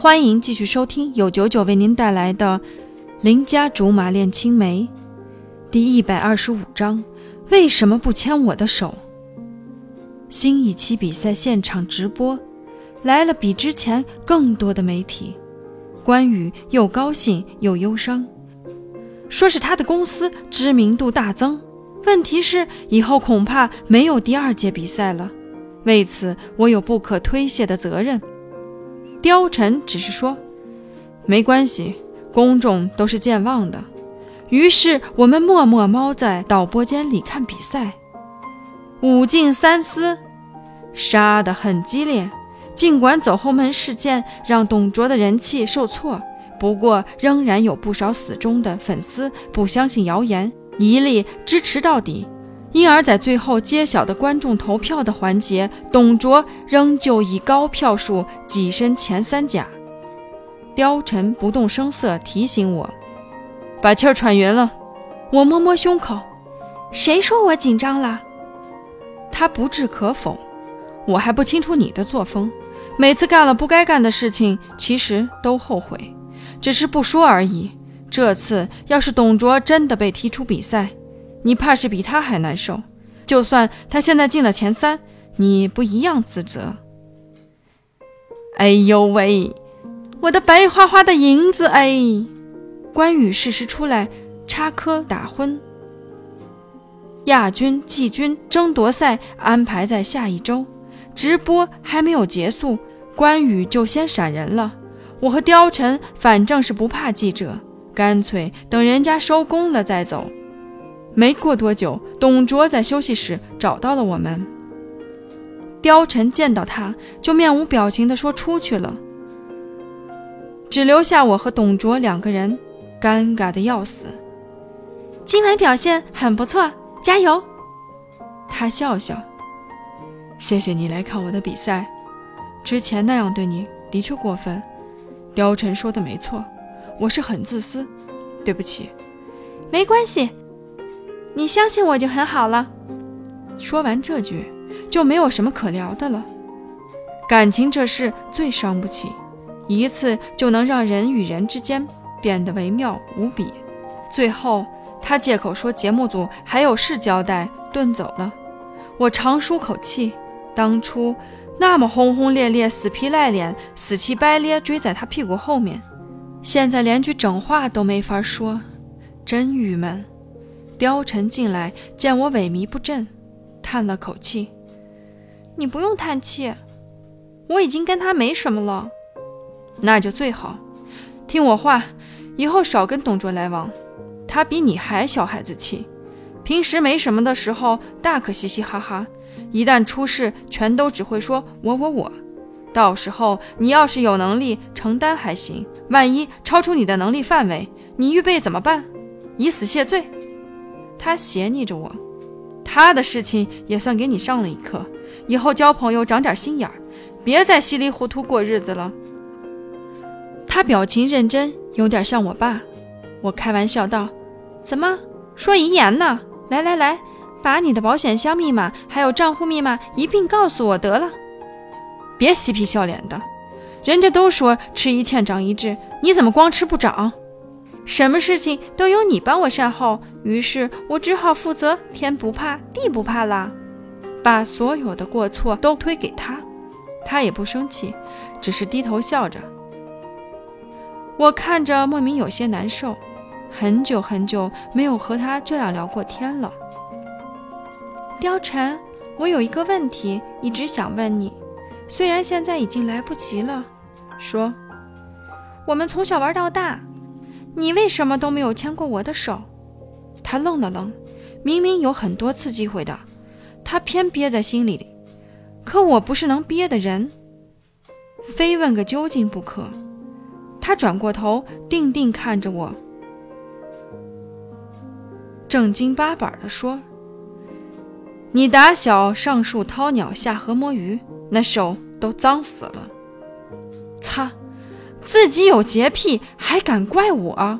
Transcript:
欢迎继续收听由九九为您带来的《邻家竹马恋青梅》第一百二十五章：为什么不牵我的手？新一期比赛现场直播，来了比之前更多的媒体。关羽又高兴又忧伤，说是他的公司知名度大增。问题是以后恐怕没有第二届比赛了，为此我有不可推卸的责任。貂蝉只是说：“没关系，公众都是健忘的。”于是我们默默猫在导播间里看比赛。五进三思，杀得很激烈。尽管走后门事件让董卓的人气受挫，不过仍然有不少死忠的粉丝不相信谣言，一力支持到底。因而，在最后揭晓的观众投票的环节，董卓仍旧以高票数跻身前三甲。貂蝉不动声色提醒我：“把气儿喘匀了。”我摸摸胸口：“谁说我紧张了？”他不置可否：“我还不清楚你的作风，每次干了不该干的事情，其实都后悔，只是不说而已。这次要是董卓真的被踢出比赛，”你怕是比他还难受，就算他现在进了前三，你不一样自责。哎呦喂，我的白花花的银子哎！关羽适时出来插科打诨。亚军、季军争夺赛安排在下一周，直播还没有结束，关羽就先闪人了。我和貂蝉反正是不怕记者，干脆等人家收工了再走。没过多久，董卓在休息室找到了我们。貂蝉见到他就面无表情地说：“出去了。”只留下我和董卓两个人，尴尬的要死。今晚表现很不错，加油！他笑笑：“谢谢你来看我的比赛，之前那样对你的确过分。”貂蝉说的没错，我是很自私，对不起。没关系。你相信我就很好了。说完这句，就没有什么可聊的了。感情这事最伤不起，一次就能让人与人之间变得惟妙无比。最后，他借口说节目组还有事交代，遁走了。我长舒口气，当初那么轰轰烈烈、死皮赖脸、死乞白咧追在他屁股后面，现在连句整话都没法说，真郁闷。貂蝉进来，见我萎靡不振，叹了口气：“你不用叹气，我已经跟他没什么了。那就最好。听我话，以后少跟董卓来往。他比你还小孩子气，平时没什么的时候大可嘻嘻哈哈，一旦出事，全都只会说我我我。到时候你要是有能力承担还行，万一超出你的能力范围，你预备怎么办？以死谢罪。”他斜睨着我，他的事情也算给你上了一课，以后交朋友长点心眼儿，别再稀里糊涂过日子了。他表情认真，有点像我爸。我开玩笑道：“怎么说遗言呢？来来来，把你的保险箱密码还有账户密码一并告诉我得了，别嬉皮笑脸的。人家都说吃一堑长一智，你怎么光吃不长？”什么事情都由你帮我善后，于是我只好负责天不怕地不怕啦，把所有的过错都推给他，他也不生气，只是低头笑着。我看着莫名有些难受，很久很久没有和他这样聊过天了。貂蝉，我有一个问题一直想问你，虽然现在已经来不及了，说，我们从小玩到大。你为什么都没有牵过我的手？他愣了愣，明明有很多次机会的，他偏憋在心里。可我不是能憋的人，非问个究竟不可。他转过头，定定看着我，正经八百的说：“你打小上树掏鸟，下河摸鱼，那手都脏死了。”擦。自己有洁癖还敢怪我？